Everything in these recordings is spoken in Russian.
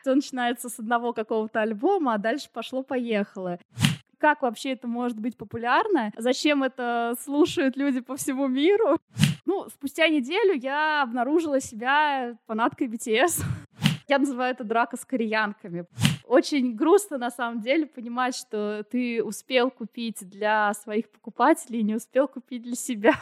Все начинается с одного какого-то альбома, а дальше пошло-поехало как вообще это может быть популярно, зачем это слушают люди по всему миру. Ну, спустя неделю я обнаружила себя фанаткой BTS. Я называю это драка с кореянками. Очень грустно, на самом деле, понимать, что ты успел купить для своих покупателей, не успел купить для себя.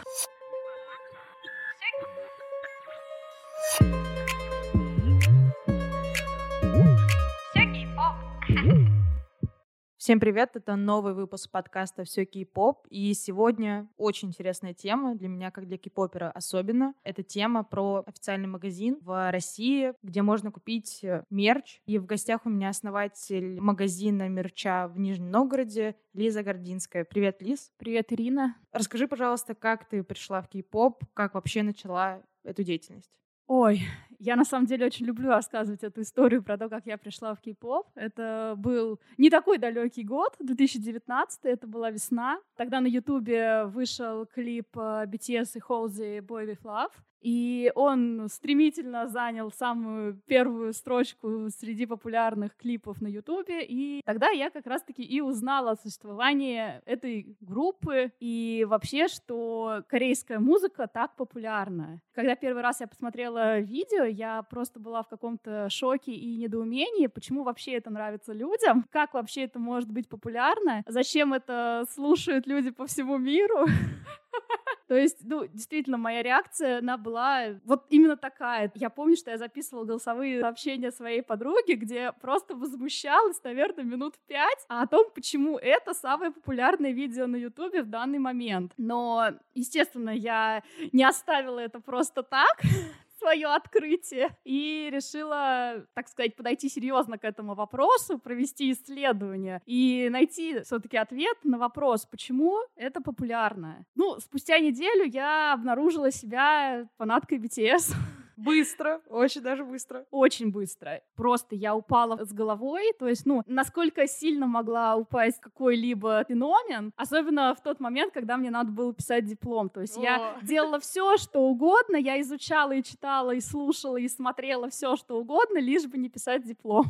Всем привет, это новый выпуск подкаста «Все кей-поп», и сегодня очень интересная тема, для меня как для кей-попера особенно. Это тема про официальный магазин в России, где можно купить э, мерч, и в гостях у меня основатель магазина мерча в Нижнем Новгороде Лиза Гординская. Привет, Лиз. Привет, Ирина. Расскажи, пожалуйста, как ты пришла в кей-поп, как вообще начала эту деятельность? Ой, я на самом деле очень люблю рассказывать эту историю про то, как я пришла в кей-поп. Это был не такой далекий год, 2019, это была весна. Тогда на Ютубе вышел клип э, BTS и Halsey Boy With Love. И он стремительно занял самую первую строчку среди популярных клипов на Ютубе. И тогда я как раз-таки и узнала о существовании этой группы и вообще, что корейская музыка так популярна. Когда первый раз я посмотрела видео, я просто была в каком-то шоке и недоумении, почему вообще это нравится людям, как вообще это может быть популярно, зачем это слушают люди по всему миру. То есть, ну, действительно, моя реакция, она была вот именно такая. Я помню, что я записывала голосовые сообщения своей подруге, где просто возмущалась, наверное, минут пять о том, почему это самое популярное видео на Ютубе в данный момент. Но, естественно, я не оставила это просто так свое открытие и решила, так сказать, подойти серьезно к этому вопросу, провести исследование и найти все-таки ответ на вопрос, почему это популярно. Ну, спустя неделю я обнаружила себя фанаткой BTS. Быстро, очень даже быстро. Очень быстро. Просто я упала с головой, то есть, ну, насколько сильно могла упасть какой-либо феномен, особенно в тот момент, когда мне надо было писать диплом. То есть О. я делала все, что угодно, я изучала и читала, и слушала, и смотрела все, что угодно, лишь бы не писать диплом.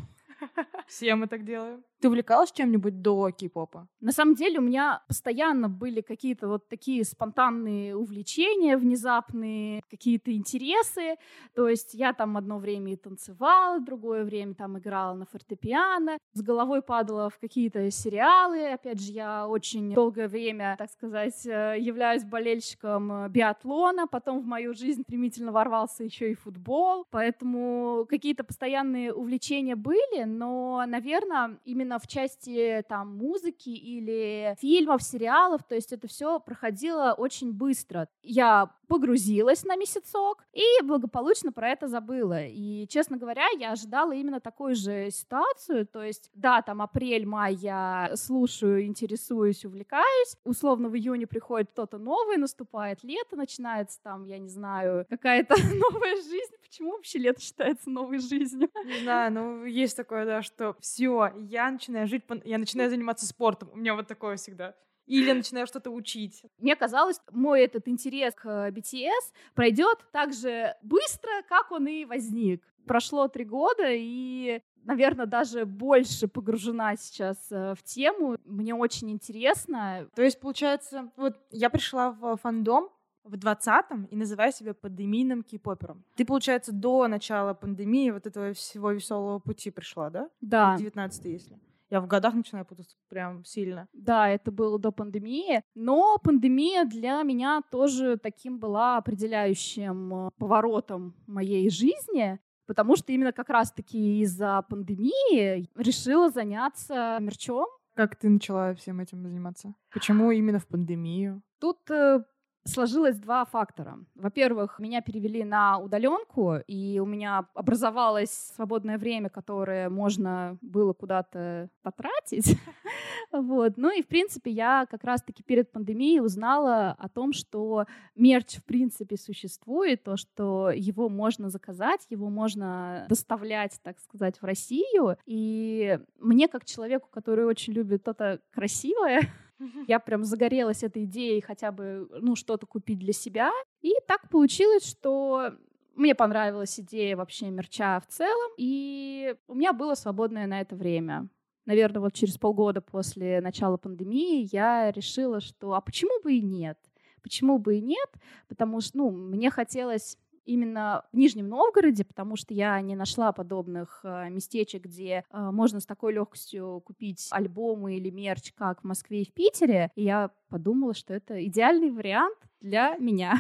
Все мы так делаем. Ты увлекалась чем-нибудь до кей-попа? На самом деле у меня постоянно были какие-то вот такие спонтанные увлечения, внезапные какие-то интересы. То есть я там одно время и танцевала, другое время там играла на фортепиано, с головой падала в какие-то сериалы. Опять же, я очень долгое время, так сказать, э, являюсь болельщиком э, биатлона. Потом в мою жизнь стремительно ворвался еще и футбол. Поэтому какие-то постоянные увлечения были, но, наверное, именно именно в части там музыки или фильмов, сериалов, то есть это все проходило очень быстро. Я погрузилась на месяцок и благополучно про это забыла. И, честно говоря, я ожидала именно такую же ситуацию, то есть, да, там апрель-май я слушаю, интересуюсь, увлекаюсь, условно в июне приходит кто-то новый, наступает лето, начинается там, я не знаю, какая-то новая жизнь. Почему вообще лето считается новой жизнью? Не знаю, ну есть такое, да, что все, я начинаю жить, я начинаю заниматься спортом. У меня вот такое всегда или начинаю что-то учить. Мне казалось, мой этот интерес к BTS пройдет так же быстро, как он и возник. Прошло три года, и наверное, даже больше погружена сейчас э, в тему. Мне очень интересно. То есть, получается, вот я пришла в фандом в 20-м и называю себя пандемийным кей-попером. Ты, получается, до начала пандемии вот этого всего веселого пути пришла, да? Да. 19 если. Я в годах начинаю путаться прям сильно. Да, это было до пандемии. Но пандемия для меня тоже таким была определяющим э, поворотом моей жизни. Потому что именно как раз-таки из-за пандемии решила заняться мерчом. Как ты начала всем этим заниматься? Почему именно в пандемию? Тут э, сложилось два фактора. Во-первых, меня перевели на удаленку, и у меня образовалось свободное время, которое можно было куда-то потратить. вот. Ну и, в принципе, я как раз-таки перед пандемией узнала о том, что мерч, в принципе, существует, то, что его можно заказать, его можно доставлять, так сказать, в Россию. И мне, как человеку, который очень любит что-то красивое, я прям загорелась этой идеей хотя бы, ну, что-то купить для себя. И так получилось, что Мне понравилась идея вообще мерча в целом, и у меня было свободное на это время. Наверное, вот через полгода после начала пандемии я решила, что а почему бы и нет? Почему бы и нет? Потому что, ну, мне хотелось именно в Нижнем Новгороде, потому что я не нашла подобных э, местечек, где э, можно с такой легкостью купить альбомы или мерч, как в Москве и в Питере. И я подумала, что это идеальный вариант для меня.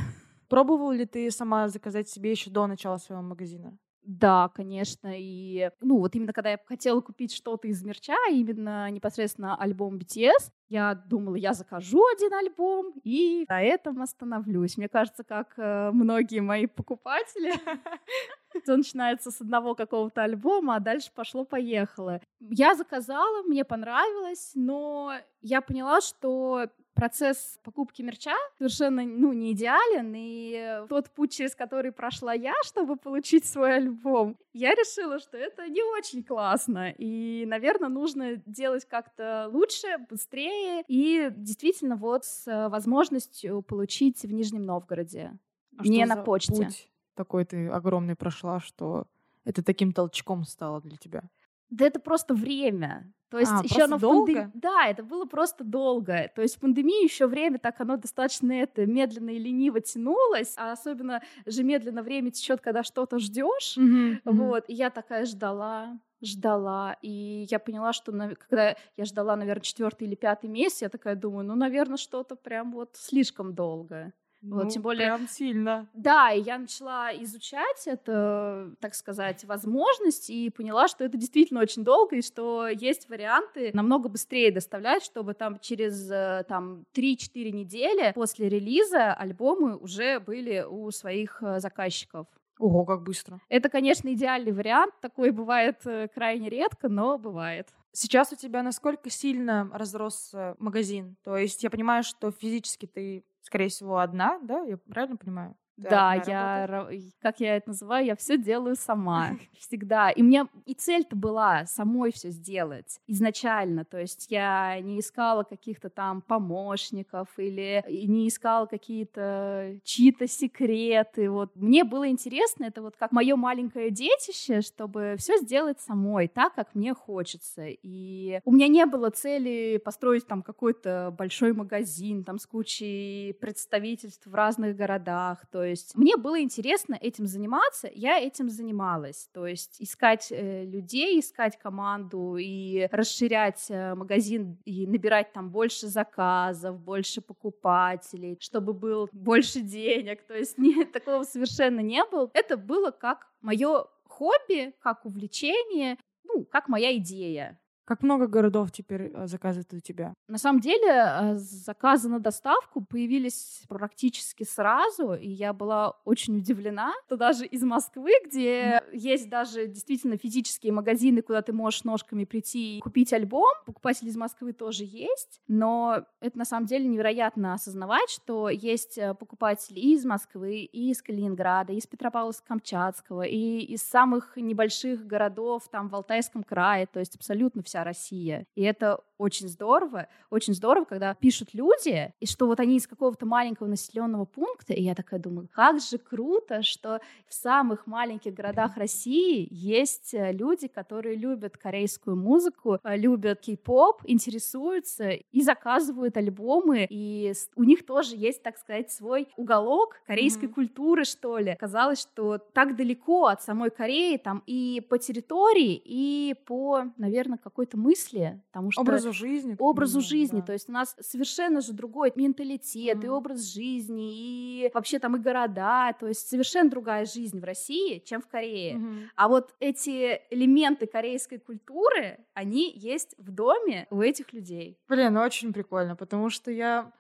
Пробовала ли ты сама заказать себе еще до начала своего магазина? Да, конечно. И, ну, вот именно когда я хотела купить что-то из мерча, именно непосредственно альбом BTS, я думала, я закажу один альбом и на этом остановлюсь. Мне кажется, как э, многие мои покупатели, все начинается с одного какого-то альбома, а дальше пошло-поехало. Я заказала, мне понравилось, но я поняла, что процесс покупки мерча совершенно ну, не идеален, и тот путь, через который прошла я, чтобы получить свой альбом, я решила, что это не очень классно, и, наверное, нужно делать как-то лучше, быстрее, и действительно вот с возможностью получить в Нижнем Новгороде, а не на почте. Путь такой ты огромный прошла, что это таким толчком стало для тебя? Да это просто время. То есть а, еще оно долго? Пандем... Да, это было просто долго. То есть в пандемии еще время так оно достаточно это медленно и лениво тянулось, а особенно же медленно время течет, когда что-то ждешь. Mm-hmm. Вот, и я такая ждала, ждала, и я поняла, что когда я ждала, наверное, четвертый или пятый месяц, я такая думаю, ну, наверное, что-то прям вот слишком долго. Ну, вот, тем более, прям сильно. Да, и я начала изучать это, так сказать, возможность и поняла, что это действительно очень долго и что есть варианты намного быстрее доставлять, чтобы там через э, там 3-4 недели после релиза альбомы уже были у своих э, заказчиков. Ого, как быстро. Это, конечно, идеальный вариант. Такой бывает э, крайне редко, но бывает. Сейчас у тебя насколько сильно разросся магазин? То есть я понимаю, что физически ты скорее всего, одна, да? Я правильно понимаю? Да, я, как я это называю, я все делаю сама, всегда. И меня и цель-то была самой все сделать изначально. То есть я не искала каких-то там помощников или не искала какие-то чьи-то секреты. Вот мне было интересно, это вот как мое маленькое детище, чтобы все сделать самой, так, как мне хочется. И у меня не было цели построить там какой-то большой магазин там с кучей представительств в разных городах. То есть мне было интересно этим заниматься, я этим занималась. То есть искать э, людей, искать команду и расширять э, магазин и набирать там больше заказов, больше покупателей, чтобы было больше денег. То есть нет, такого совершенно не было. Это было как мое хобби, как увлечение, ну, как моя идея. Как много городов теперь э, заказывают у тебя? На самом деле э, заказы на доставку появились практически сразу, и я была очень удивлена, что даже из Москвы, где есть даже действительно физические магазины, куда ты можешь ножками прийти и купить альбом, покупатели из Москвы тоже есть, но это на самом деле невероятно осознавать, что есть э, покупатели и из Москвы, и из Калининграда, и из Петропавловска-Камчатского, и из самых небольших городов там в Алтайском крае, то есть абсолютно вся вся Россия. И это очень здорово, очень здорово, когда пишут люди, и что вот они из какого-то маленького населенного пункта, и я такая думаю, как же круто, что в самых маленьких городах России есть э, люди, которые любят корейскую музыку, э, любят кей-поп, интересуются и заказывают альбомы, и у них тоже есть, так сказать, свой уголок корейской mm-hmm. культуры, что ли. Казалось, что так далеко от самой Кореи, там и по территории, и по, наверное, какой-то мысли, потому что образу жизни. Образу жизни. Да. То есть у нас совершенно же другой менталитет, mm. и образ жизни, и вообще там и города. То есть совершенно другая жизнь в России, чем в Корее. Mm-hmm. А вот эти элементы корейской культуры, они есть в доме у этих людей. Блин, ну очень прикольно, потому что я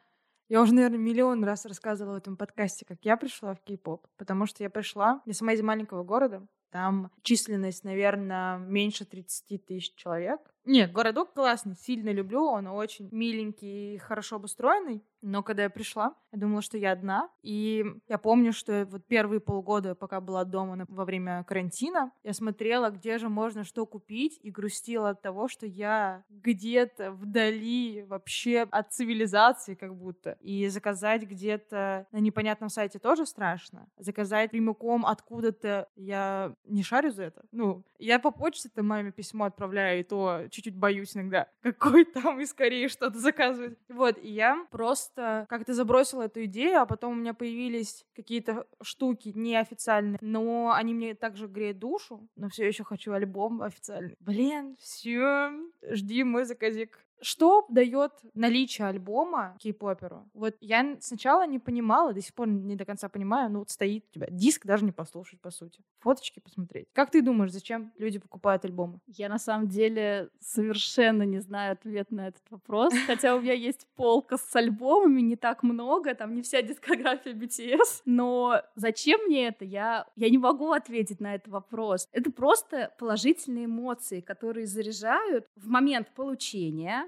я уже, наверное, миллион раз рассказывала в этом подкасте, как я пришла в кей-поп, потому что я пришла, я сама из маленького города, там численность, наверное, меньше 30 тысяч человек. Нет, городок классный, сильно люблю, он очень миленький и хорошо обустроенный. Но когда я пришла, я думала, что я одна. И я помню, что вот первые полгода, пока была дома во время карантина, я смотрела, где же можно что купить, и грустила от того, что я где-то вдали вообще от цивилизации как будто. И заказать где-то на непонятном сайте тоже страшно. Заказать прямиком откуда-то я не шарю за это. Ну, я по почте-то маме письмо отправляю, и то чуть-чуть боюсь иногда, какой там и скорее что-то заказывать. Вот, и я просто как-то забросила эту идею, а потом у меня появились какие-то штуки неофициальные, но они мне также греют душу, но все еще хочу альбом официальный. Блин, все, жди мой заказик. Что дает наличие альбома кей-поперу? Вот я сначала не понимала, до сих пор не до конца понимаю, ну вот стоит у тебя диск даже не послушать, по сути. Фоточки посмотреть. Как ты думаешь, зачем люди покупают альбомы? Я на самом деле совершенно не знаю ответ на этот вопрос. Хотя у меня есть полка с альбомами, не так много, там не вся дискография BTS. Но зачем мне это? Я, я не могу ответить на этот вопрос. Это просто положительные эмоции, которые заряжают в момент получения,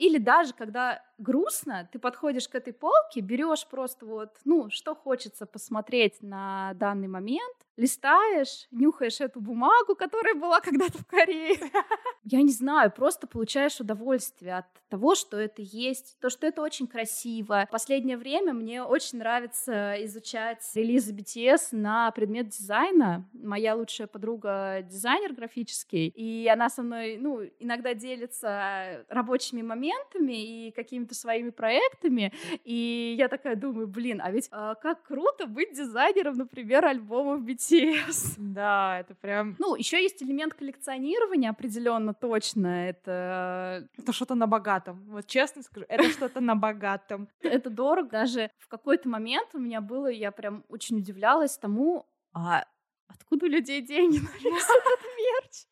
или даже когда грустно, ты подходишь к этой полке, берешь просто вот, ну, что хочется посмотреть на данный момент, листаешь, нюхаешь эту бумагу, которая была когда-то в Корее. Я не знаю, просто получаешь удовольствие от того, что это есть, то, что это очень красиво. В последнее время мне очень нравится изучать релизы BTS на предмет дизайна. Моя лучшая подруга дизайнер графический, и она со мной, ну, иногда делится рабочими моментами и какими-то своими проектами, и я такая думаю, блин, а ведь а, как круто быть дизайнером, например, альбомов BTS BTS. Да, это прям... Ну, еще есть элемент коллекционирования определенно точно. Это... Это что-то на богатом. Вот честно скажу, это что-то на богатом. Это дорого. Даже в какой-то момент у меня было, я прям очень удивлялась тому, а откуда у людей деньги на весь этот мерч?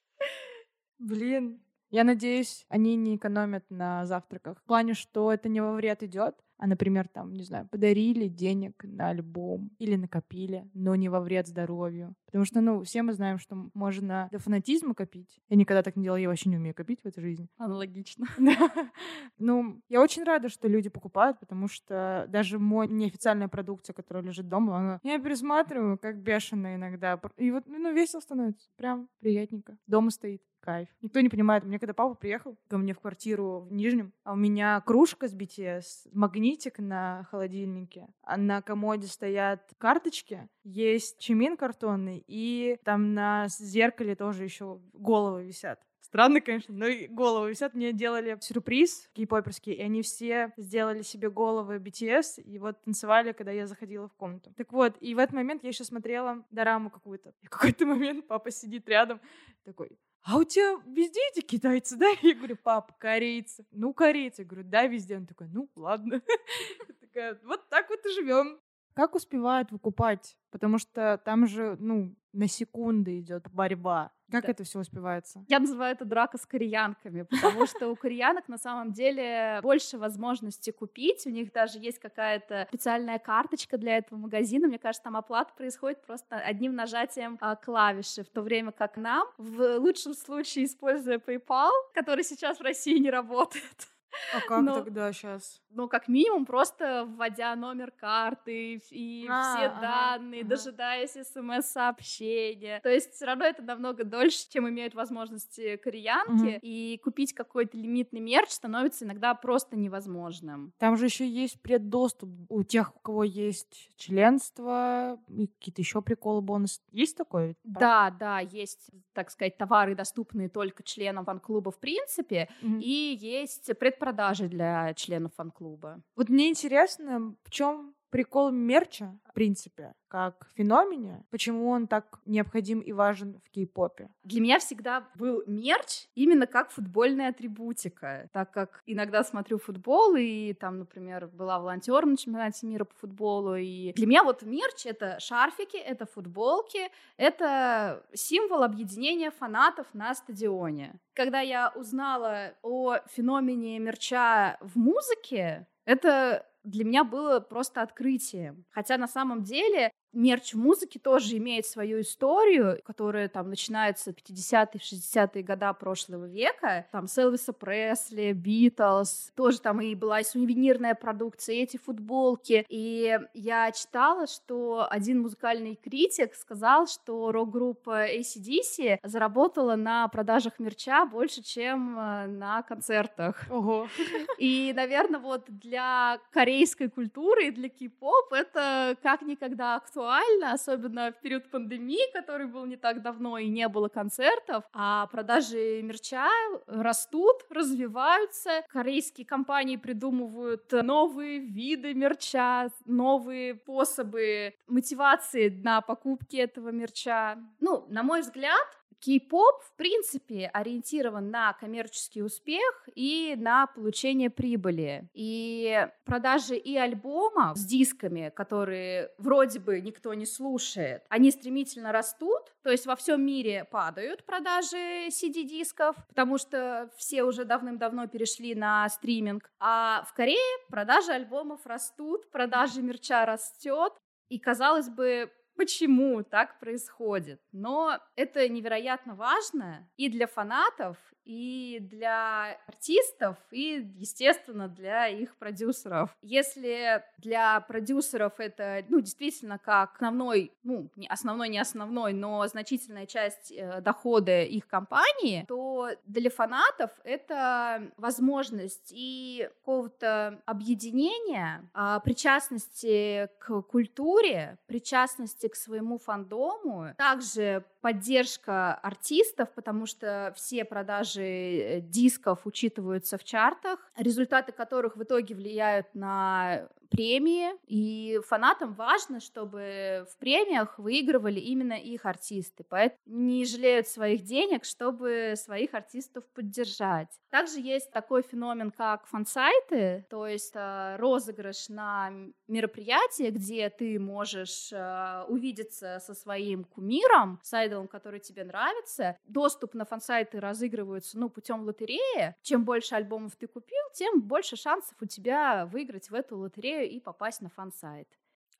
Блин, я надеюсь, они не экономят на завтраках. В плане, что это не во вред идет, а, например, там, не знаю, подарили денег на альбом или накопили, но не во вред здоровью. Потому что, ну, все мы знаем, что можно до фанатизма копить. Я никогда так не делала, я вообще не умею копить в этой жизни. Аналогично. Ну, я очень рада, что люди покупают, потому что даже мой неофициальная продукция, которая лежит дома, она... я пересматриваю, как бешено иногда. И вот, ну, весело становится. Прям приятненько. Дома стоит кайф. Никто не понимает. Мне когда папа приехал ко мне в квартиру в Нижнем, а у меня кружка с BTS, магнитик на холодильнике, а на комоде стоят карточки, есть чимин картонный, и там на зеркале тоже еще головы висят. Странно, конечно, но и головы висят. Мне делали сюрприз кей-поперский, и они все сделали себе головы BTS, и вот танцевали, когда я заходила в комнату. Так вот, и в этот момент я еще смотрела дораму какую-то. И в какой-то момент папа сидит рядом, такой, а у тебя везде эти китайцы, да? Я говорю, пап, корейцы. Ну, корейцы. Я говорю, да, везде. Он такой, ну, ладно. Вот так вот и живем. Как успевают выкупать? Потому что там же, ну, на секунды идет борьба. Как да. это все успевается? Я называю это драка с кореянками, потому что у кореянок на самом деле больше возможностей купить. У них даже есть какая-то специальная карточка для этого магазина. Мне кажется, там оплата происходит просто одним нажатием а, клавиши, в то время как нам, в лучшем случае, используя PayPal, который сейчас в России не работает, а как Но, тогда сейчас? Ну, как минимум, просто вводя номер карты и а, все ага, данные, ага. дожидаясь смс-сообщения. То есть все равно это намного дольше, чем имеют возможности кореянки. Угу. И купить какой-то лимитный мерч становится иногда просто невозможным. Там же еще есть преддоступ у тех, у кого есть членство и какие-то еще приколы, бонусы. Есть такое? Да, да, есть, так сказать, товары, доступные только членам фан-клуба в принципе, угу. и есть предпродажи продажи для членов фан-клуба. Вот мне интересно, в чем прикол мерча, в принципе, как феномене, почему он так необходим и важен в кей-попе? Для меня всегда был мерч именно как футбольная атрибутика, так как иногда смотрю футбол, и там, например, была волонтер на чемпионате мира по футболу, и для меня вот мерч — это шарфики, это футболки, это символ объединения фанатов на стадионе. Когда я узнала о феномене мерча в музыке, это для меня было просто открытием. Хотя на самом деле мерч в музыке тоже имеет свою историю, которая там начинается в 50-е, 60-е года прошлого века. Там с Элвиса Пресли, Битлз, тоже там и была и сувенирная продукция, и эти футболки. И я читала, что один музыкальный критик сказал, что рок-группа ACDC заработала на продажах мерча больше, чем э, на концертах. Ого. И, наверное, вот для корейской культуры и для кей-поп это как никогда актуально актуально, особенно в период пандемии, который был не так давно и не было концертов, а продажи мерча растут, развиваются. Корейские компании придумывают новые виды мерча, новые способы мотивации на покупки этого мерча. Ну, на мой взгляд, Кей-поп, в принципе, ориентирован на коммерческий успех и на получение прибыли. И продажи и альбомов с дисками, которые вроде бы никто не слушает, они стремительно растут, то есть во всем мире падают продажи CD-дисков, потому что все уже давным-давно перешли на стриминг. А в Корее продажи альбомов растут, продажи мерча растет. И, казалось бы, почему так происходит. Но это невероятно важно и для фанатов, и для артистов, и, естественно, для их продюсеров. Если для продюсеров это, ну, действительно, как основной, ну, не основной, не основной, но значительная часть э, дохода их компании, то для фанатов это возможность и какого-то объединения, э, причастности к культуре, причастности к своему фандому, также поддержка артистов, потому что все продажи э, дисков учитываются в чартах, результаты которых в итоге влияют на премии, и фанатам важно, чтобы в премиях выигрывали именно их артисты, поэтому не жалеют своих денег, чтобы своих артистов поддержать. Также есть такой феномен, как фан-сайты, то есть э, розыгрыш на мероприятие, где ты можешь э, увидеться со своим кумиром, с айдолом, который тебе нравится. Доступ на фан-сайты разыгрываются ну, путем лотереи. Чем больше альбомов ты купил, тем больше шансов у тебя выиграть в эту лотерею идею и попасть на фан-сайт.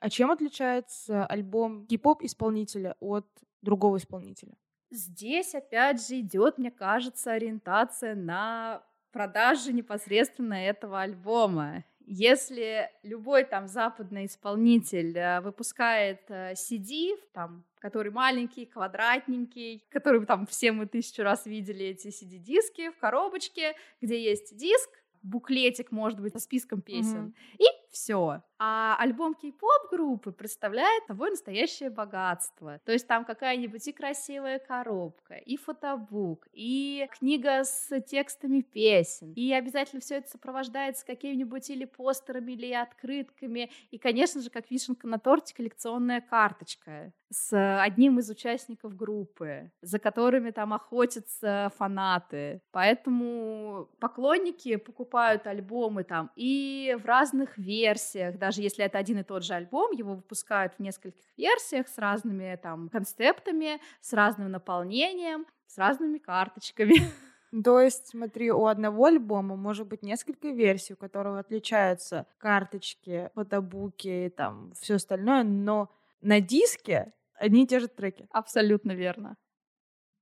А чем отличается альбом кей-поп исполнителя от другого исполнителя? Здесь опять же идет, мне кажется, ориентация на продажи непосредственно этого альбома. Если любой там западный исполнитель э, выпускает CD, э, там, который маленький, квадратненький, который там все мы тысячу раз видели эти CD-диски в коробочке, где есть диск, буклетик, может быть, со списком песен. Mm-hmm. И все. А альбом кей-поп группы представляет собой настоящее богатство. То есть там какая-нибудь и красивая коробка, и фотобук, и книга с текстами песен. И обязательно все это сопровождается какими-нибудь или постерами, или открытками. И, конечно же, как вишенка на торте, коллекционная карточка с одним из участников группы, за которыми там охотятся фанаты. Поэтому поклонники покупают альбомы там и в разных версиях, даже если это один и тот же альбом, его выпускают в нескольких версиях с разными там концептами, с разным наполнением, с разными карточками. То есть, смотри, у одного альбома может быть несколько версий, у которого отличаются карточки, фотобуки и там все остальное, но на диске одни и те же треки. Абсолютно верно.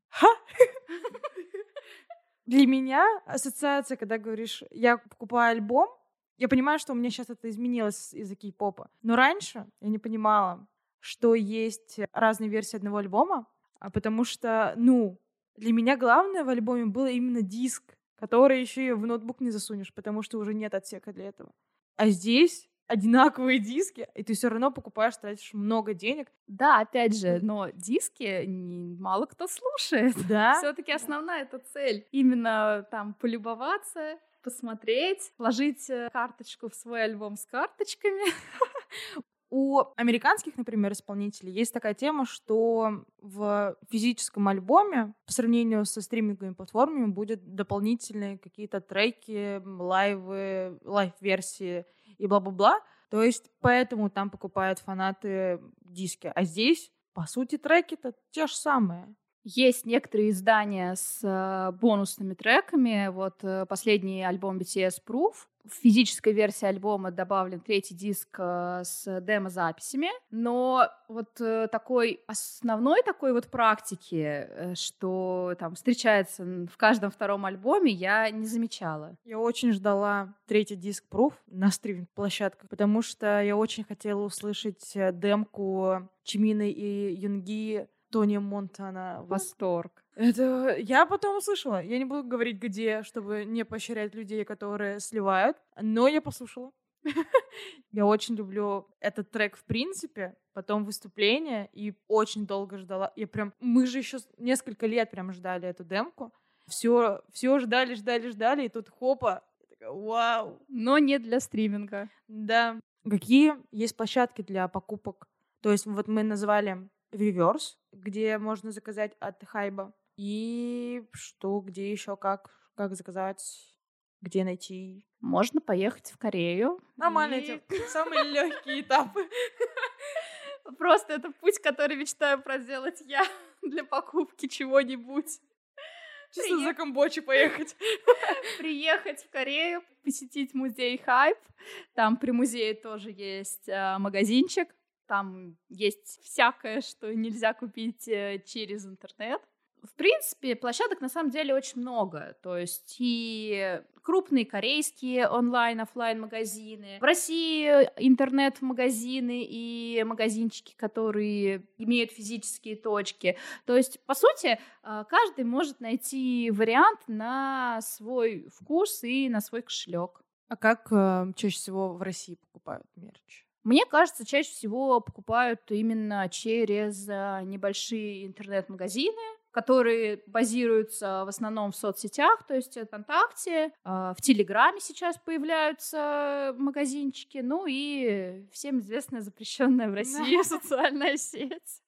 Ха! Для меня ассоциация, когда говоришь, я покупаю альбом, я понимаю, что у меня сейчас это изменилось из-за кей-попа. Но раньше я не понимала, что есть разные версии одного альбома, а потому что, ну, для меня главное в альбоме было именно диск, который еще и в ноутбук не засунешь, потому что уже нет отсека для этого. А здесь одинаковые диски, и ты все равно покупаешь, тратишь много денег. Да, опять же, но диски мало кто слушает. Да. Все-таки основная эта цель. Именно там полюбоваться, посмотреть, вложить э, карточку в свой альбом с карточками. У американских, например, исполнителей есть такая тема, что в физическом альбоме по сравнению со стриминговыми платформами будет дополнительные какие-то треки, лайвы, лайв-версии и бла-бла-бла. То есть поэтому там покупают фанаты диски. А здесь, по сути, треки-то те же самые. Есть некоторые издания с э, бонусными треками. Вот э, последний альбом BTS Proof, В физической версии альбома добавлен третий диск э, с демо-записями, но вот такой основной такой вот практики, что там встречается в каждом втором альбоме, я не замечала. Я очень ждала третий диск Proof на стриминг-площадках, потому что я очень хотела услышать демку Чимины и Юнги Тони Монтана. Восторг. Это я потом услышала. Я не буду говорить, где, чтобы не поощрять людей, которые сливают. Но я послушала. Я очень люблю этот трек в принципе, потом выступление, и очень долго ждала. Я прям, мы же еще несколько лет прям ждали эту демку. Все, все ждали, ждали, ждали, и тут хопа, такая, вау. Но не для стриминга. Да. Какие есть площадки для покупок? То есть вот мы назвали Reverse, где можно заказать от Хайба. И что, где еще, как, как заказать, где найти? Можно поехать в Корею. Нормально и... эти самые легкие этапы. Просто это путь, который мечтаю проделать я для покупки чего-нибудь. Чисто Приех... за Камбоджи поехать. Приехать в Корею, посетить музей Хайп. Там при музее тоже есть э, магазинчик. Там есть всякое, что нельзя купить э, через интернет. В принципе, площадок на самом деле очень много. То есть и крупные корейские онлайн офлайн магазины. В России интернет-магазины и магазинчики, которые имеют физические точки. То есть, по сути, а, каждый может найти вариант на свой вкус и на свой кошелек. А как э, чаще всего в России покупают мерч? Мне кажется, чаще всего покупают именно через э, небольшие интернет-магазины, которые базируются в основном в соцсетях, то есть ВКонтакте, а, в Телеграме сейчас появляются магазинчики, ну и всем известная запрещенная в России социальная сеть.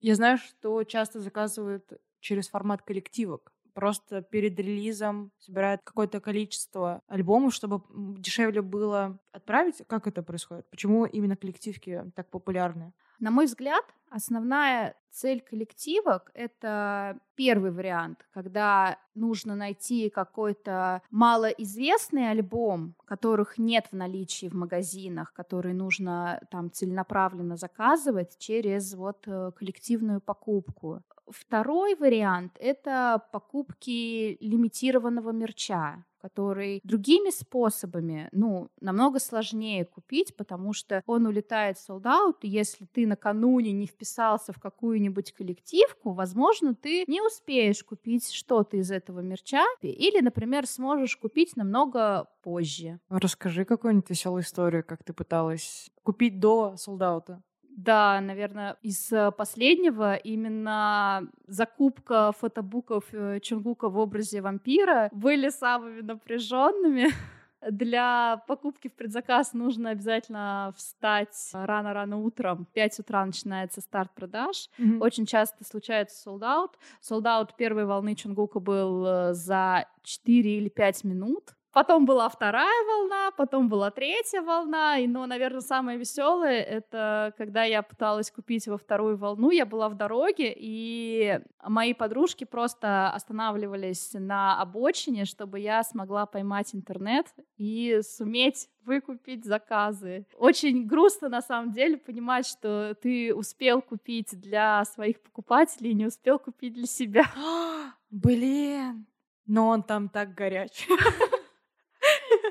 Я знаю, что часто заказывают через формат коллективок. Просто перед релизом собирают какое-то количество альбомов, чтобы дешевле было отправить. Как это происходит? Почему именно коллективки так популярны? На мой взгляд, основная цель коллективок — это первый вариант, когда нужно найти какой-то малоизвестный альбом, которых нет в наличии в магазинах, который нужно там целенаправленно заказывать через вот э, коллективную покупку. Второй вариант — это покупки лимитированного мерча который другими способами, ну, намного сложнее купить, потому что он улетает в солдат, и если ты накануне не вписался в какую-нибудь коллективку, возможно, ты не успеешь купить что-то из этого мерча, или, например, сможешь купить намного позже. Расскажи какую-нибудь веселую историю, как ты пыталась купить до солдата. Да, наверное, из э, последнего именно закупка фотобуков э, Чунгука в образе вампира были самыми напряженными. Для покупки в предзаказ нужно обязательно встать рано-рано утром. В 5 утра начинается старт продаж. Mm-hmm. Очень часто случается sold out. первой волны Чунгука был э, за 4 или 5 минут. Потом была вторая волна, потом была третья волна, и, ну, наверное, самое веселое это когда я пыталась купить во вторую волну, я была в дороге, и мои подружки просто останавливались на обочине, чтобы я смогла поймать интернет и суметь выкупить заказы. Очень грустно, на самом деле, понимать, что ты успел купить для своих покупателей, не успел купить для себя. Блин, но он там так горячий.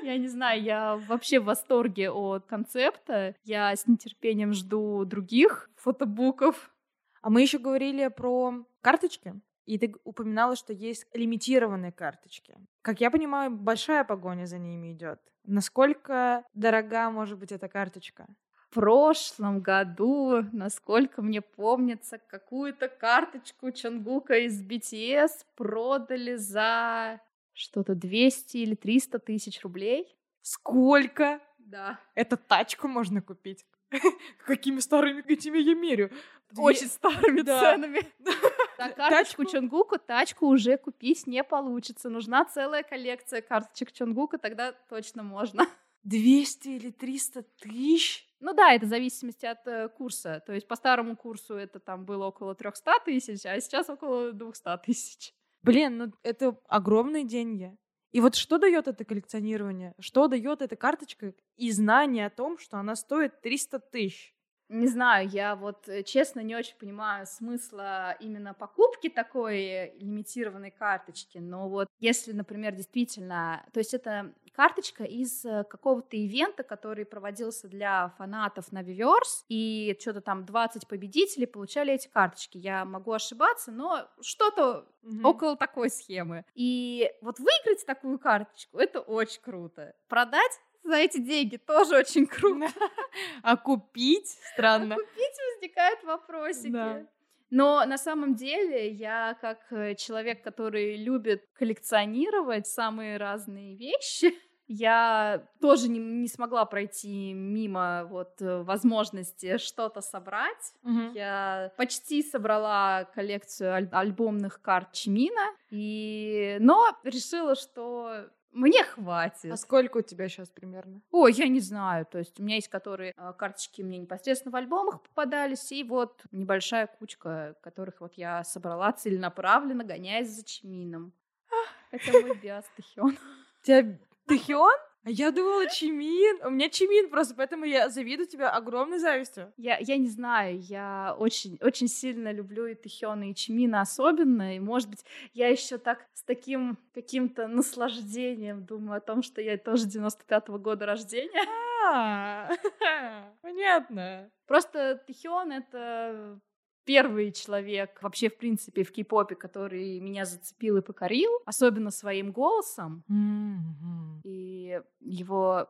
Я не знаю, я вообще в восторге от концепта. Я с нетерпением жду других фотобуков. А мы еще говорили про карточки. И ты упоминала, что есть лимитированные карточки. Как я понимаю, большая погоня за ними идет. Насколько дорога может быть эта карточка? В прошлом году, насколько мне помнится, какую-то карточку Чангука из BTS продали за что-то 200 или 300 тысяч рублей. Сколько? Да. Это тачку можно купить. Какими старыми этими я мерю? Очень старыми ценами. На карточку Чонгуку тачку уже купить не получится. Нужна целая коллекция карточек Чонгука, тогда точно можно. 200 или 300 тысяч? Ну да, это в зависимости от э, курса. То есть по старому курсу это там было около 300 тысяч, а сейчас около 200 тысяч. Блин, ну это огромные деньги. И вот что дает это коллекционирование? Что дает эта карточка и знание о том, что она стоит 300 тысяч? Не знаю, я вот э, честно не очень понимаю смысла именно покупки такой лимитированной карточки, но вот если, например, действительно, то есть это карточка из э, какого-то ивента, который проводился для фанатов на Viverse, и что-то там 20 победителей получали эти карточки. Я могу ошибаться, но что-то угу. около такой схемы. И вот выиграть такую карточку, это очень круто. Продать за эти деньги тоже очень круто. А купить странно. А купить возникают вопросики. Да. Но на самом деле я как э, человек, который любит коллекционировать самые разные вещи, я тоже не, не смогла пройти мимо вот э, возможности что-то собрать. Угу. Я почти собрала коллекцию аль- альбомных карт Чимина, и... но решила, что мне хватит. А сколько у тебя сейчас примерно? О, я не знаю. То есть у меня есть которые э, карточки мне непосредственно в альбомах попадались, и вот небольшая кучка, которых вот я собрала целенаправленно, гоняясь за Чимином. Это мой биас Тэхён. Тебя Тэхён? А я думала Чимин. У меня Чимин просто, поэтому я завидую тебя огромной завистью. Я, я не знаю, я очень, очень сильно люблю и Тэхёна, и Чимина особенно, и, может быть, я еще так с таким каким-то наслаждением думаю о том, что я тоже 95-го года рождения. А, понятно. Просто Тэхён — это первый человек вообще, в принципе, в кей-попе, который меня зацепил и покорил, особенно своим голосом. Mm-hmm. И его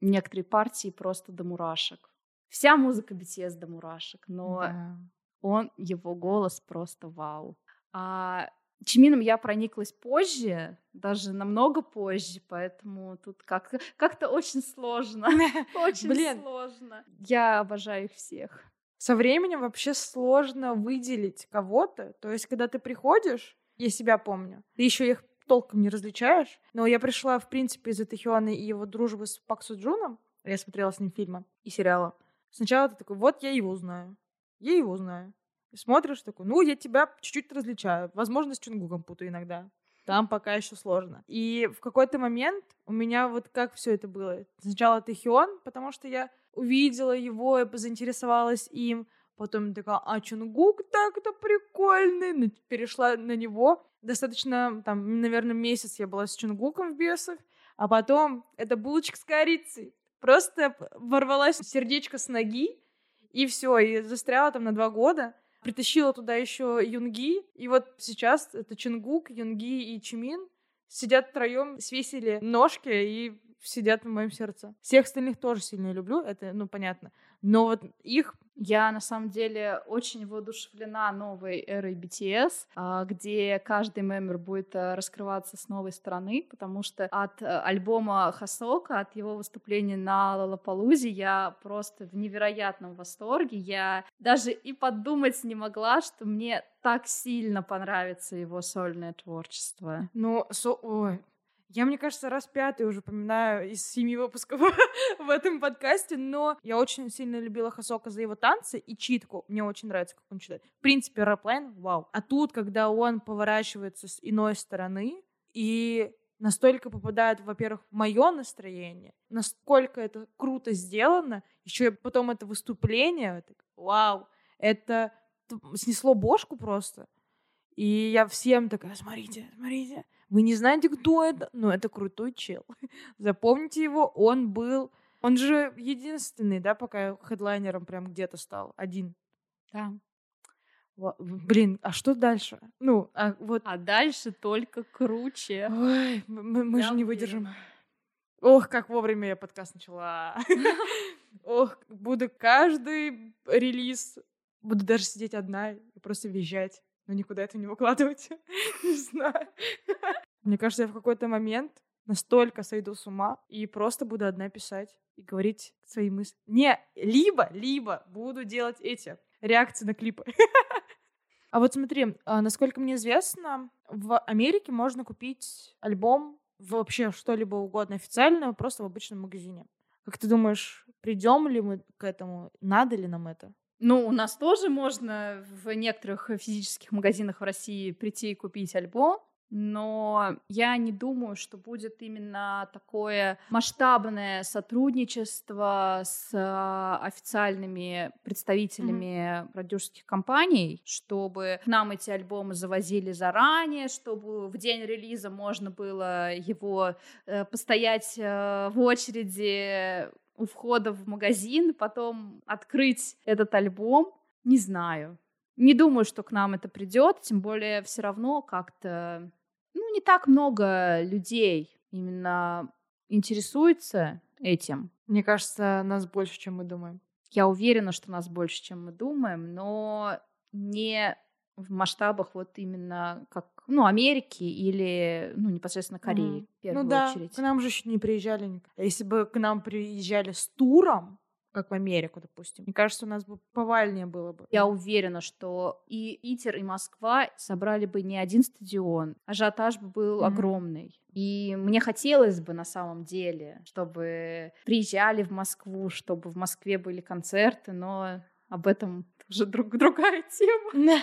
некоторые партии просто до мурашек. Вся музыка BTS до мурашек, но yeah. он, его голос просто вау. А Чимином я прониклась позже, даже намного позже, поэтому тут как- как-то очень сложно. Очень сложно. Я обожаю их всех. Со временем вообще сложно выделить кого-то. То есть, когда ты приходишь, я себя помню, ты еще их толком не различаешь. Но я пришла, в принципе, из-за Тэхёна и его дружбы с Пак Джуном. Я смотрела с ним фильмы и сериала. Сначала ты такой, вот я его знаю. Я его знаю. И смотришь такой, ну, я тебя чуть-чуть различаю. Возможно, с Чунгуком путаю иногда. Там пока еще сложно. И в какой-то момент у меня вот как все это было. Сначала Тэхион, потому что я увидела его и заинтересовалась им. Потом такая, а Чунгук так-то прикольный. Перешла на него. Достаточно, там, наверное, месяц я была с Чунгуком в бесах. А потом это булочка с корицей. Просто ворвалась сердечко с ноги, и все, и застряла там на два года. Притащила туда еще Юнги, и вот сейчас это Чунгук, Юнги и Чимин сидят втроем, свесили ножки и сидят в моем сердце. Всех остальных тоже сильно люблю, это, ну, понятно. Но вот их я на самом деле очень воодушевлена новой эрой BTS, а, где каждый мембер будет э, раскрываться с новой стороны, потому что от э, альбома Хасока, от его выступления на Лалапалузе я просто в невероятном восторге. Я даже и подумать не могла, что мне так сильно понравится его сольное творчество. Ну, со... Ой, я, мне кажется, раз пятый уже упоминаю из семи выпусков в этом подкасте, но я очень сильно любила Хасока за его танцы и читку. Мне очень нравится, как он читает. В принципе, рэплайн, вау. А тут, когда он поворачивается с иной стороны и настолько попадает, во-первых, в мое настроение, насколько это круто сделано, еще потом это выступление, это, вау, это снесло бошку просто. И я всем такая, смотрите, смотрите, вы не знаете, кто это, но это крутой чел. Запомните его, он был... Он же единственный, да, пока хедлайнером прям где-то стал. Один. Да. Блин, а что дальше? Ну, а вот... А дальше только круче. Ой, мы, мы же не выдержим. Ох, как вовремя я подкаст начала. Ох, буду каждый релиз, буду даже сидеть одна и просто визжать но никуда это не выкладывать. не знаю. Мне кажется, я в какой-то момент настолько сойду с ума и просто буду одна писать и говорить свои мысли. Не, либо, либо буду делать эти реакции на клипы. а вот смотри, а, насколько мне известно, в Америке можно купить альбом вообще что-либо угодно официального просто в обычном магазине. Как ты думаешь, придем ли мы к этому? Надо ли нам это? Ну, у нас тоже можно в некоторых физических магазинах в России прийти и купить альбом. но я не думаю, что будет именно такое масштабное сотрудничество с а, официальными представителями mm-hmm. продюсерских компаний, чтобы к нам эти альбомы завозили заранее, чтобы в день релиза можно было его э, постоять э, в очереди у входа в магазин, потом открыть этот альбом. Не знаю. Не думаю, что к нам это придет, тем более все равно как-то ну, не так много людей именно интересуется этим. Мне кажется, нас больше, чем мы думаем. Я уверена, что нас больше, чем мы думаем, но не в масштабах вот именно как ну Америки или ну непосредственно Кореи mm. в первую ну да, очередь. к нам же еще не приезжали. Если бы к нам приезжали с туром, как в Америку, допустим. Мне кажется, у нас бы повальнее было бы. Я уверена, что и Питер, и Москва собрали бы не один стадион. Ажиотаж бы был mm-hmm. огромный. И мне хотелось бы на самом деле, чтобы приезжали в Москву, чтобы в Москве были концерты, но об этом уже друг, другая тема.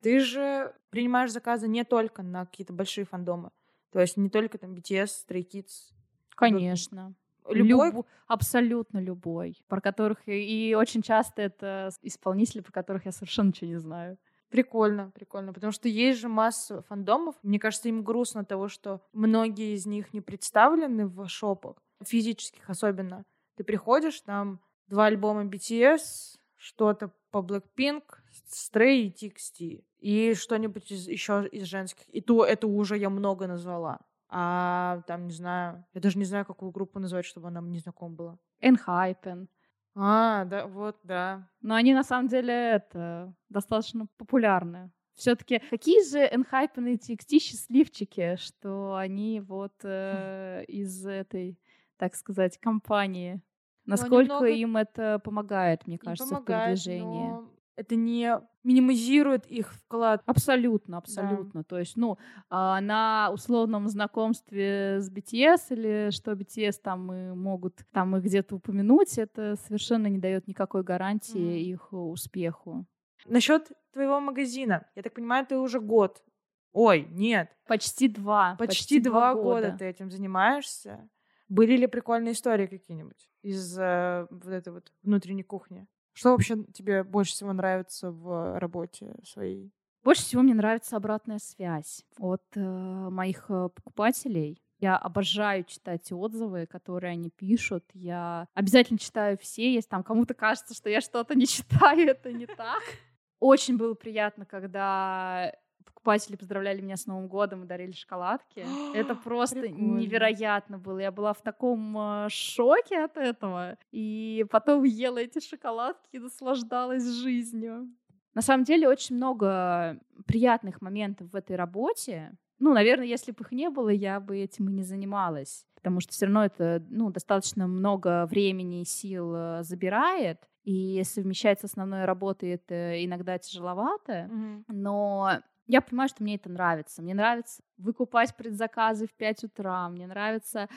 Ты же принимаешь заказы не только на какие-то большие фандомы. То есть не только там BTS, Stray Kids. Конечно. Любой? Люб... Абсолютно любой. Про которых... И очень часто это исполнители, про которых я совершенно ничего не знаю. Прикольно, прикольно, потому что есть же масса фандомов. Мне кажется, им грустно того, что многие из них не представлены в шопах, физических особенно. Ты приходишь, там два альбома BTS, что-то по Blackpink, Stray и TXT, и что-нибудь из, еще из женских. И то это уже я много назвала а там, не знаю, я даже не знаю, какую группу назвать, чтобы она мне знакома была. Enhypen. А, да, вот, да. Но они на самом деле это достаточно популярны. Все-таки какие же Enhypen и TXT счастливчики, что они вот э, из этой, так сказать, компании. Ну, Насколько немного... им это помогает, мне кажется, помогает, в продвижении. Но это не минимизирует их вклад. Абсолютно, абсолютно. Да. То есть, ну, а, на условном знакомстве с BTS или что BTS там и могут там их где-то упомянуть, это совершенно не дает никакой гарантии mm. их успеху. Насчет твоего магазина, я так понимаю, ты уже год. Ой, нет. Почти два. Почти, почти два года. года ты этим занимаешься. Были ли прикольные истории какие-нибудь из э, вот этой вот внутренней кухни? Что вообще тебе больше всего нравится в работе своей? Больше всего мне нравится обратная связь от э, моих э, покупателей. Я обожаю читать отзывы, которые они пишут. Я обязательно читаю все. Если там кому-то кажется, что я что-то не читаю, это не так. Очень было приятно, когда покупатели поздравляли меня с Новым годом и дарили шоколадки. Это просто Прикольно. невероятно было. Я была в таком э, шоке от этого. И потом ела эти шоколадки и наслаждалась жизнью. На самом деле очень много приятных моментов в этой работе. Ну, наверное, если бы их не было, я бы этим и не занималась. Потому что все равно это ну, достаточно много времени и сил э, забирает и совмещать с основной работой это иногда тяжеловато, mm-hmm. но я понимаю, что мне это нравится. Мне нравится выкупать предзаказы в 5 утра, мне нравится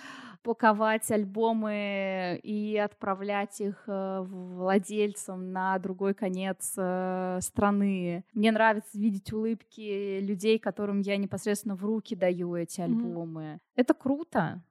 паковать альбомы и отправлять их э, владельцам на другой конец э, страны. Мне нравится видеть улыбки людей, которым я непосредственно в руки даю эти альбомы. Mm-hmm. Это круто.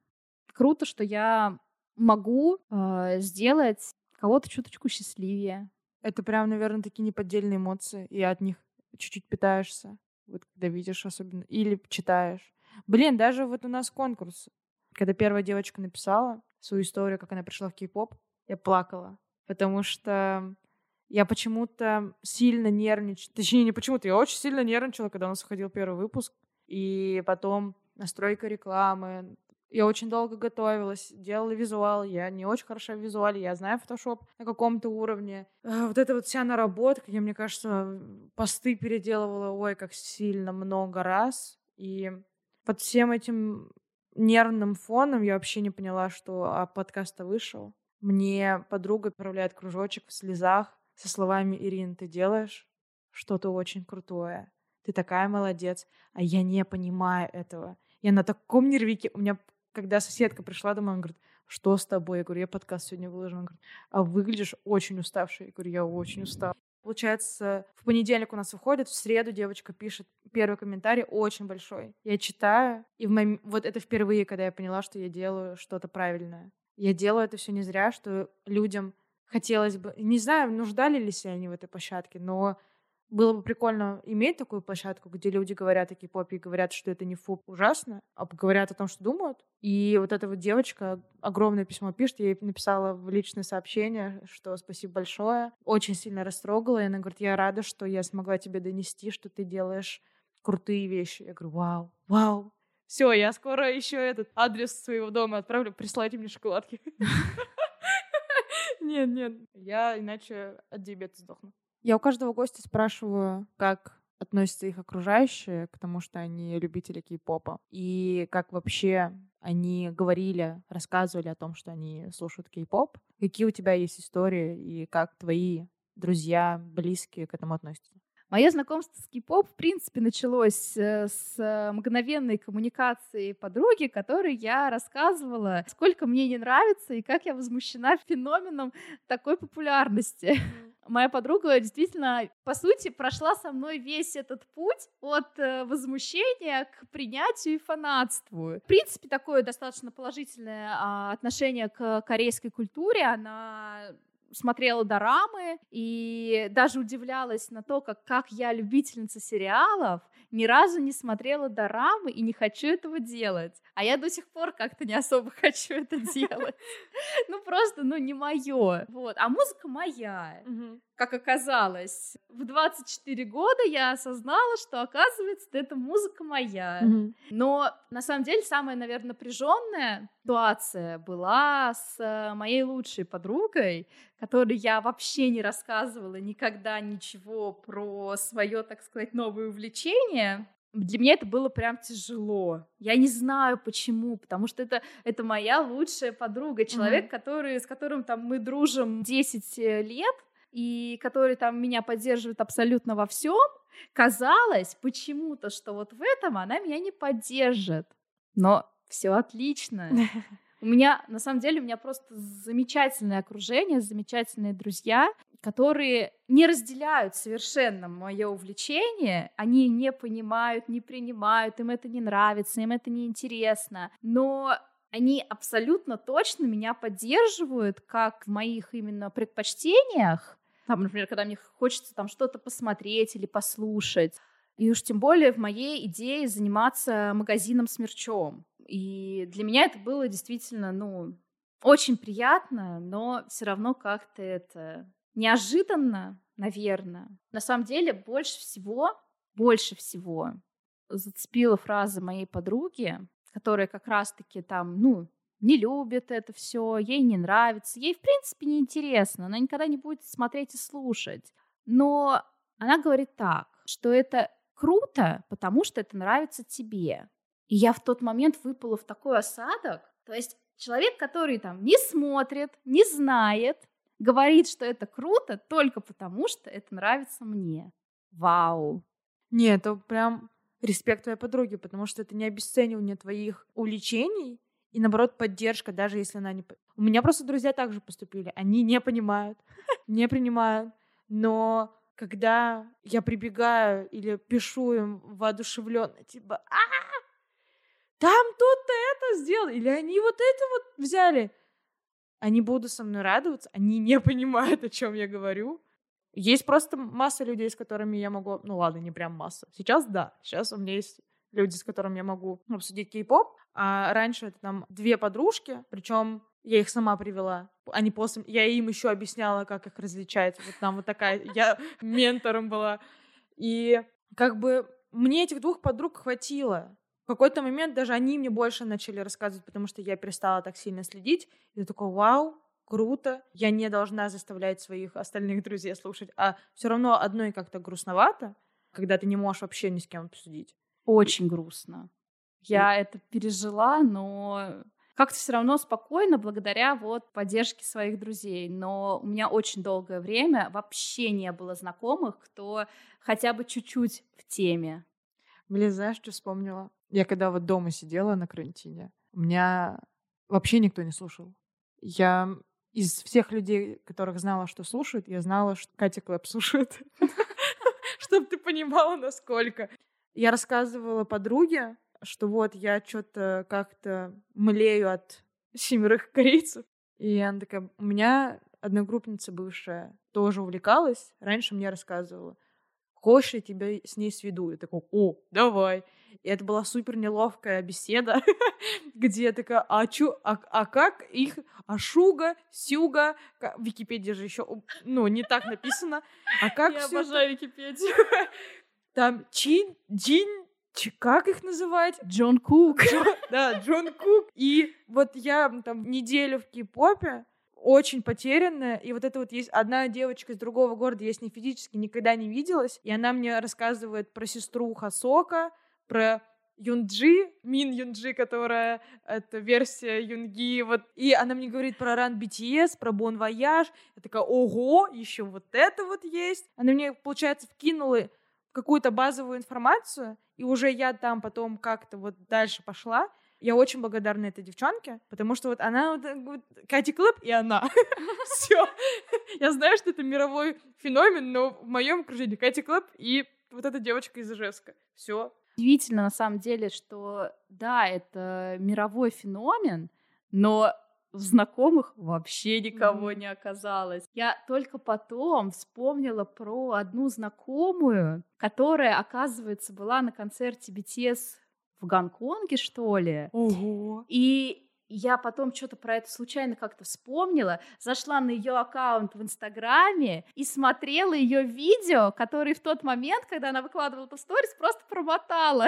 Круто, что я могу э, сделать кого-то чуточку счастливее. Это прям, наверное, такие неподдельные эмоции, и от них чуть-чуть питаешься. Вот когда видишь особенно. Или читаешь. Блин, даже вот у нас конкурс. Когда первая девочка написала свою историю, как она пришла в кей-поп, я плакала. Потому что я почему-то сильно нервничала. Точнее, не почему-то, я очень сильно нервничала, когда у нас выходил первый выпуск. И потом настройка рекламы, я очень долго готовилась, делала визуал. Я не очень хорошо в визуале, я знаю фотошоп на каком-то уровне. А, вот эта вот вся наработка, я, мне кажется, посты переделывала, ой, как сильно много раз. И под всем этим нервным фоном я вообще не поняла, что а, подкаст-то вышел. Мне подруга отправляет кружочек в слезах со словами «Ирин, ты делаешь что-то очень крутое. Ты такая молодец, а я не понимаю этого. Я на таком нервике, у меня когда соседка пришла домой, она говорит, что с тобой? Я говорю, я подкаст сегодня выложила. Она говорит, а выглядишь очень уставшей. Я говорю, я очень устала. Получается, в понедельник у нас выходит, в среду девочка пишет первый комментарий, очень большой. Я читаю, и в мом... вот это впервые, когда я поняла, что я делаю что-то правильное. Я делаю это все не зря, что людям хотелось бы... Не знаю, нуждали ли они в этой площадке, но было бы прикольно иметь такую площадку, где люди говорят о кей-попе и говорят, что это не фу ужасно, а говорят о том, что думают. И вот эта вот девочка огромное письмо пишет, я ей написала в личное сообщение, что спасибо большое. Очень сильно растрогала, и она говорит, я рада, что я смогла тебе донести, что ты делаешь крутые вещи. Я говорю, вау, вау. Все, я скоро еще этот адрес своего дома отправлю, присылайте мне шоколадки. Нет, нет, я иначе от диабета сдохну. Я у каждого гостя спрашиваю, как относятся их окружающие к тому, что они любители кей-попа, и как вообще они говорили, рассказывали о том, что они слушают кей-поп. Какие у тебя есть истории, и как твои друзья, близкие к этому относятся? Мое знакомство с кей-поп, в принципе, началось э, с мгновенной коммуникации подруги, которой я рассказывала, сколько мне не нравится и как я возмущена феноменом такой популярности. Моя подруга действительно, по сути, прошла со мной весь этот путь от э, возмущения к принятию и фанатству. В принципе, такое достаточно положительное а, отношение к корейской культуре. Она смотрела дорамы и даже удивлялась на то, как, как я, любительница сериалов, ни разу не смотрела дорамы и не хочу этого делать. А я до сих пор как-то не особо хочу это делать. Ну, просто, ну, не мое. Вот. А музыка моя как оказалось. В 24 года я осознала, что, оказывается, это музыка моя. Но, на самом деле, самая, наверное, напряженная ситуация была с моей лучшей подругой, которой я вообще не рассказывала никогда ничего про свое, так сказать, новое увлечение. Для меня это было прям тяжело. Я не знаю почему, потому что это, это моя лучшая подруга, человек, mm-hmm. который, с которым там мы дружим 10 э, лет, и который там меня поддерживает абсолютно во всем, казалось почему-то, что вот в этом она меня не поддержит. Но все отлично. У меня, на самом деле, у меня просто замечательное окружение, замечательные друзья, которые не разделяют совершенно мое увлечение, они не понимают, не принимают, им это не нравится, им это не интересно, но они абсолютно точно меня поддерживают как в моих именно предпочтениях, там, например, когда мне хочется там что-то посмотреть или послушать. И уж тем более в моей идее заниматься магазином с мерчом. И для меня это было действительно, ну, очень приятно, но все равно как-то это неожиданно, наверное. На самом деле больше всего, больше всего зацепила фраза моей подруги, которая как раз-таки там, ну, не любит это все, ей не нравится, ей в принципе не интересно, она никогда не будет смотреть и слушать. Но она говорит так, что это круто, потому что это нравится тебе. И я в тот момент выпала в такой осадок. То есть человек, который там не смотрит, не знает, говорит, что это круто только потому, что это нравится мне. Вау. Нет, это прям респект твоей подруге, потому что это не обесценивание твоих увлечений, и наоборот поддержка, даже если она не... У меня просто друзья также поступили, они не понимают, не принимают, но когда я прибегаю или пишу им воодушевленно, типа, а там тут-то это сделал, или они вот это вот взяли, они будут со мной радоваться, они не понимают, о чем я говорю. Есть просто масса людей, с которыми я могу... Ну ладно, не прям масса. Сейчас да. Сейчас у меня есть люди, с которыми я могу обсудить кей-поп. А раньше это там две подружки, причем я их сама привела. Они после... Я им еще объясняла, как их различать. Вот там вот такая... Я ментором была. И как бы мне этих двух подруг хватило. В какой-то момент даже они мне больше начали рассказывать, потому что я перестала так сильно следить. И я такой, вау, круто. Я не должна заставлять своих остальных друзей слушать. А все равно одной как-то грустновато, когда ты не можешь вообще ни с кем обсудить. Очень грустно. Я это пережила, но как-то все равно спокойно благодаря вот поддержке своих друзей. Но у меня очень долгое время вообще не было знакомых, кто хотя бы чуть-чуть в теме. Блин, знаешь, что вспомнила? Я когда вот дома сидела на карантине, меня вообще никто не слушал. Я Из всех людей, которых знала, что слушают, я знала, что Катя Клэп слушает. Чтобы ты понимала, насколько. Я рассказывала подруге, что вот я что-то как-то млею от семерых корейцев. И она такая, у меня одногруппница бывшая тоже увлекалась, раньше мне рассказывала. Хочешь, я тебя с ней сведу? Я такой, о, давай. И это была супер неловкая беседа, где я такая, а чё, а, а как их, а Шуга, Сюга, в Википедии же еще, ну, не так написано, а как Я обожаю Википедию. Там Чин, Джин, как их называть? Джон Кук. да, Джон Кук. И вот я там неделю в кей-попе, очень потерянная. И вот это вот есть одна девочка из другого города, я с ней физически никогда не виделась. И она мне рассказывает про сестру Хасока, про Юнджи, Мин Юнджи, которая это версия Юнги, вот, и она мне говорит про Run BTS, про Bon Voyage, я такая, ого, еще вот это вот есть. Она мне, получается, вкинула какую-то базовую информацию, и уже я там потом как-то вот дальше пошла, я очень благодарна этой девчонке, потому что вот она вот, вот Кати Клэп и она. Все. Я знаю, что это мировой феномен, но в моем окружении Кати Клэп и вот эта девочка из Ижевска. Все. Удивительно на самом деле, что да, это мировой феномен, но в знакомых вообще никого не оказалось. Я только потом вспомнила про одну знакомую, которая, оказывается, была на концерте BTS в Гонконге, что ли. Ого. И я потом что-то про это случайно как-то вспомнила, зашла на ее аккаунт в Инстаграме и смотрела ее видео, которые в тот момент, когда она выкладывала эту сторис, просто промотала.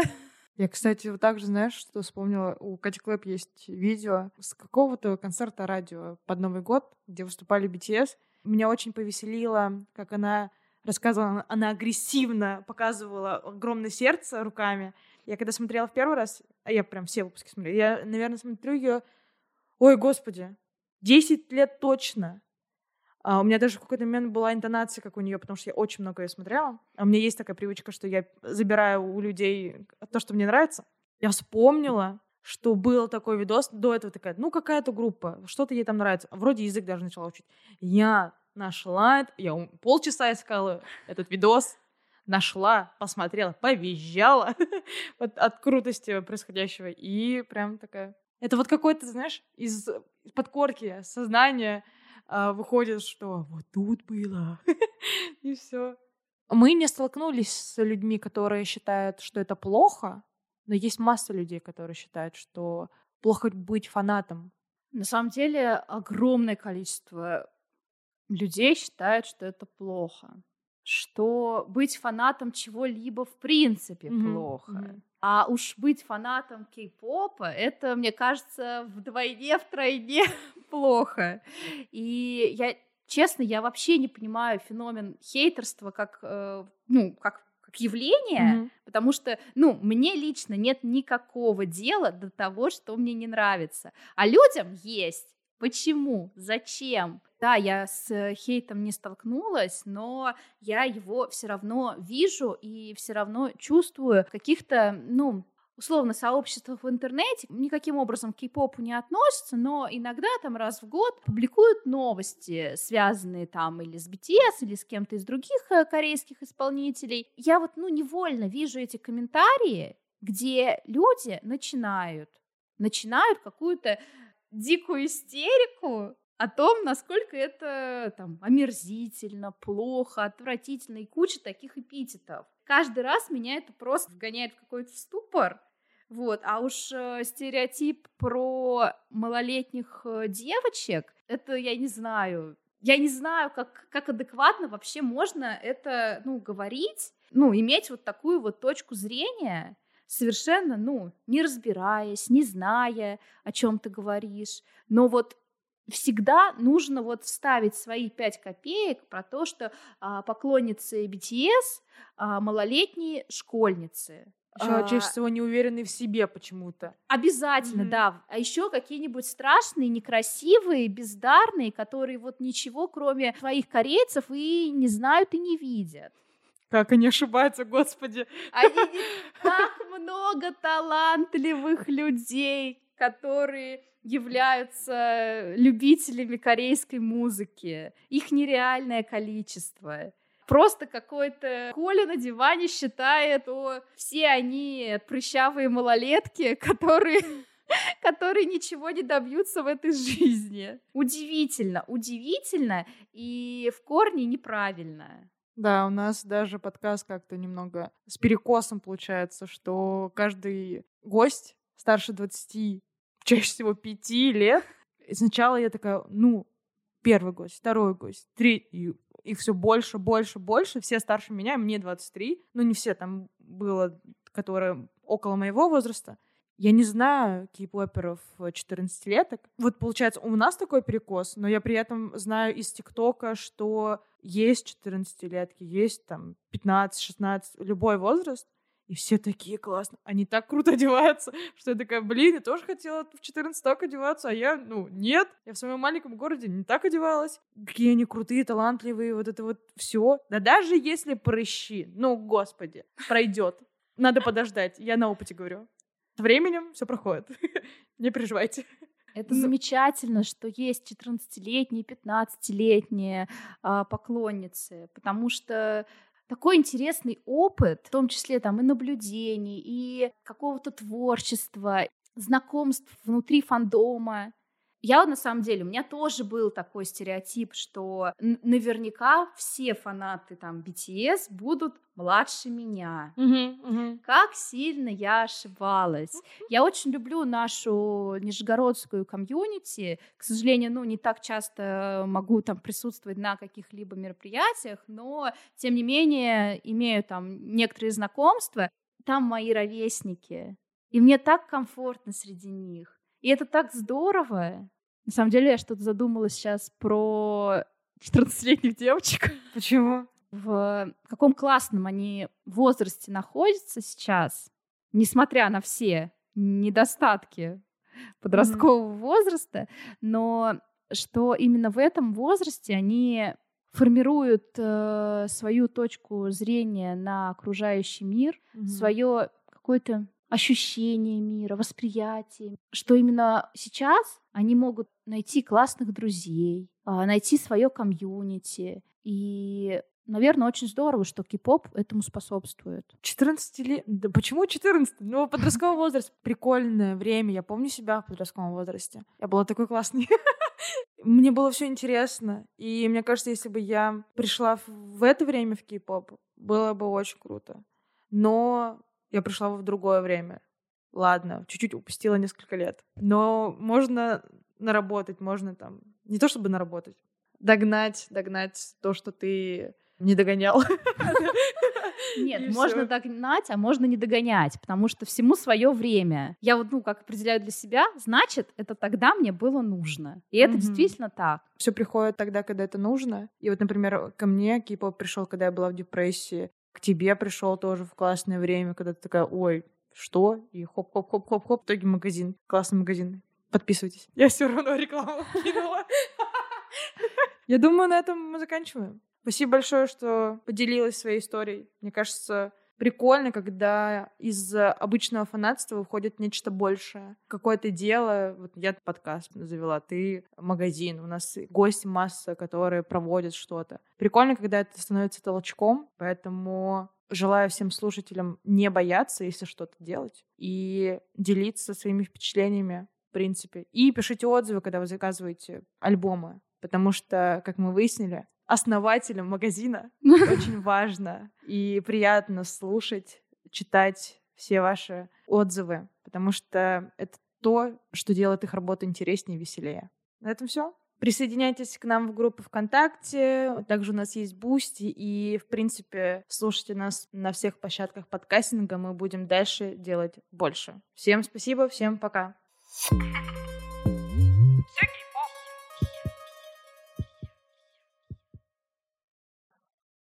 Я, кстати, вот так же, знаешь, что вспомнила? У Кати Клэп есть видео с какого-то концерта радио под Новый год, где выступали BTS. Меня очень повеселило, как она рассказывала, она агрессивно показывала огромное сердце руками, я когда смотрела в первый раз, а я прям все выпуски смотрела, я, наверное, смотрю ее, ой, господи, 10 лет точно. А у меня даже в какой-то момент была интонация, как у нее, потому что я очень много ее смотрела. А у меня есть такая привычка, что я забираю у людей то, что мне нравится. Я вспомнила, что был такой видос, до этого такая, ну, какая-то группа, что-то ей там нравится. Вроде язык даже начала учить. Я нашла это, я полчаса искала этот видос, нашла, посмотрела, повизжала от, от крутости происходящего. И прям такая... Это вот какой-то, знаешь, из подкорки сознания э, выходит, что вот тут было. и все. Мы не столкнулись с людьми, которые считают, что это плохо, но есть масса людей, которые считают, что плохо быть фанатом. На самом деле огромное количество людей считают, что это плохо что быть фанатом чего-либо в принципе mm-hmm. плохо. Mm-hmm. А уж быть фанатом кей-попа, это, мне кажется, вдвойне, втройне плохо. И я, честно, я вообще не понимаю феномен хейтерства как, э, ну, как как явление, mm-hmm. потому что, ну, мне лично нет никакого дела до того, что мне не нравится, а людям есть. Почему? Зачем? Да, я с э, хейтом не столкнулась, но я его все равно вижу и все равно чувствую каких-то, ну, условно, сообществах в интернете никаким образом к кей-попу не относятся, но иногда там раз в год публикуют новости, связанные там или с BTS, или с кем-то из других э, корейских исполнителей. Я вот, ну, невольно вижу эти комментарии, где люди начинают, начинают какую-то дикую истерику о том, насколько это там омерзительно, плохо, отвратительно и куча таких эпитетов. Каждый раз меня это просто вгоняет в какой-то ступор. Вот, а уж э, стереотип про малолетних э, девочек, это я не знаю, я не знаю, как, как адекватно вообще можно это, ну, говорить, ну, иметь вот такую вот точку зрения, совершенно, ну, не разбираясь, не зная, о чем ты говоришь. Но вот всегда нужно вот вставить свои пять копеек про то, что а, поклонницы BTS а, малолетние школьницы. Еще а, чаще всего не уверены в себе почему-то. Обязательно, mm-hmm. да. А еще какие-нибудь страшные, некрасивые, бездарные, которые вот ничего, кроме своих корейцев, и не знают и не видят. Как они ошибаются, господи. Они так много талантливых людей, которые являются любителями корейской музыки. Их нереальное количество. Просто какой-то Коля на диване считает, что все они прыщавые малолетки, которые которые ничего не добьются в этой жизни. Удивительно, удивительно и в корне неправильно. Да, у нас даже подкаст как-то немного с перекосом получается, что каждый гость старше 20, чаще всего 5 лет, и сначала я такая, ну, первый гость, второй гость, третий, их все больше, больше, больше, все старше меня, мне 23, ну, не все, там было, которые около моего возраста, я не знаю кей-поперов 14-леток. Вот получается, у нас такой перекос, но я при этом знаю из ТикТока, что есть 14-летки, есть там 15-16, любой возраст. И все такие классно. Они так круто одеваются, что я такая, блин, я тоже хотела в 14 так одеваться, а я, ну, нет. Я в своем маленьком городе не так одевалась. Какие они крутые, талантливые, вот это вот все. Да даже если прыщи, ну, господи, пройдет. Надо подождать, я на опыте говорю. С временем все проходит. Не переживайте. Это замечательно, что есть 14-летние, 15-летние а, поклонницы, потому что такой интересный опыт, в том числе там и наблюдений, и какого-то творчества, знакомств внутри фандома. Я на самом деле, у меня тоже был такой стереотип, что наверняка все фанаты там BTS будут младше меня. Uh-huh, uh-huh. Как сильно я ошибалась. Я очень люблю нашу нижегородскую комьюнити. К сожалению, ну, не так часто могу там присутствовать на каких-либо мероприятиях, но, тем не менее, имею там некоторые знакомства. Там мои ровесники. И мне так комфортно среди них. И это так здорово. На самом деле я что-то задумалась сейчас про 14-летних девочек. Почему? В каком классном они возрасте находятся сейчас, несмотря на все недостатки подросткового mm-hmm. возраста, но что именно в этом возрасте они формируют э, свою точку зрения на окружающий мир, mm-hmm. свое какое-то ощущение мира, восприятие, что именно сейчас они могут найти классных друзей, а, найти свое комьюнити. И, наверное, очень здорово, что кей-поп этому способствует. 14 лет? Да почему 14? Ну, подростковый возраст — прикольное время. Я помню себя в подростковом возрасте. Я была такой классной. Мне было все интересно. И мне кажется, если бы я пришла в это время в кей-поп, было бы очень круто. Но я пришла в другое время. Ладно, чуть-чуть упустила несколько лет. Но можно наработать, можно там... Не то чтобы наработать, догнать, догнать то, что ты не догонял. Нет, можно догнать, а можно не догонять, потому что всему свое время. Я вот, ну, как определяю для себя, значит, это тогда мне было нужно. И это действительно так. Все приходит тогда, когда это нужно. И вот, например, ко мне кей-поп пришел, когда я была в депрессии к тебе пришел тоже в классное время, когда ты такая, ой, что? И хоп-хоп-хоп-хоп-хоп. В итоге магазин. Классный магазин. Подписывайтесь. Я все равно рекламу кинула. Я думаю, на этом мы заканчиваем. Спасибо большое, что поделилась своей историей. Мне кажется, прикольно, когда из обычного фанатства выходит нечто большее. Какое-то дело, вот я подкаст завела, ты магазин, у нас гости масса, которые проводят что-то. Прикольно, когда это становится толчком, поэтому желаю всем слушателям не бояться, если что-то делать, и делиться своими впечатлениями, в принципе. И пишите отзывы, когда вы заказываете альбомы, потому что, как мы выяснили, основателем магазина. Очень важно и приятно слушать, читать все ваши отзывы, потому что это то, что делает их работу интереснее и веселее. На этом все. Присоединяйтесь к нам в группу ВКонтакте. Также у нас есть Бусти. И, в принципе, слушайте нас на всех площадках подкастинга. Мы будем дальше делать больше. Всем спасибо, всем пока. thank you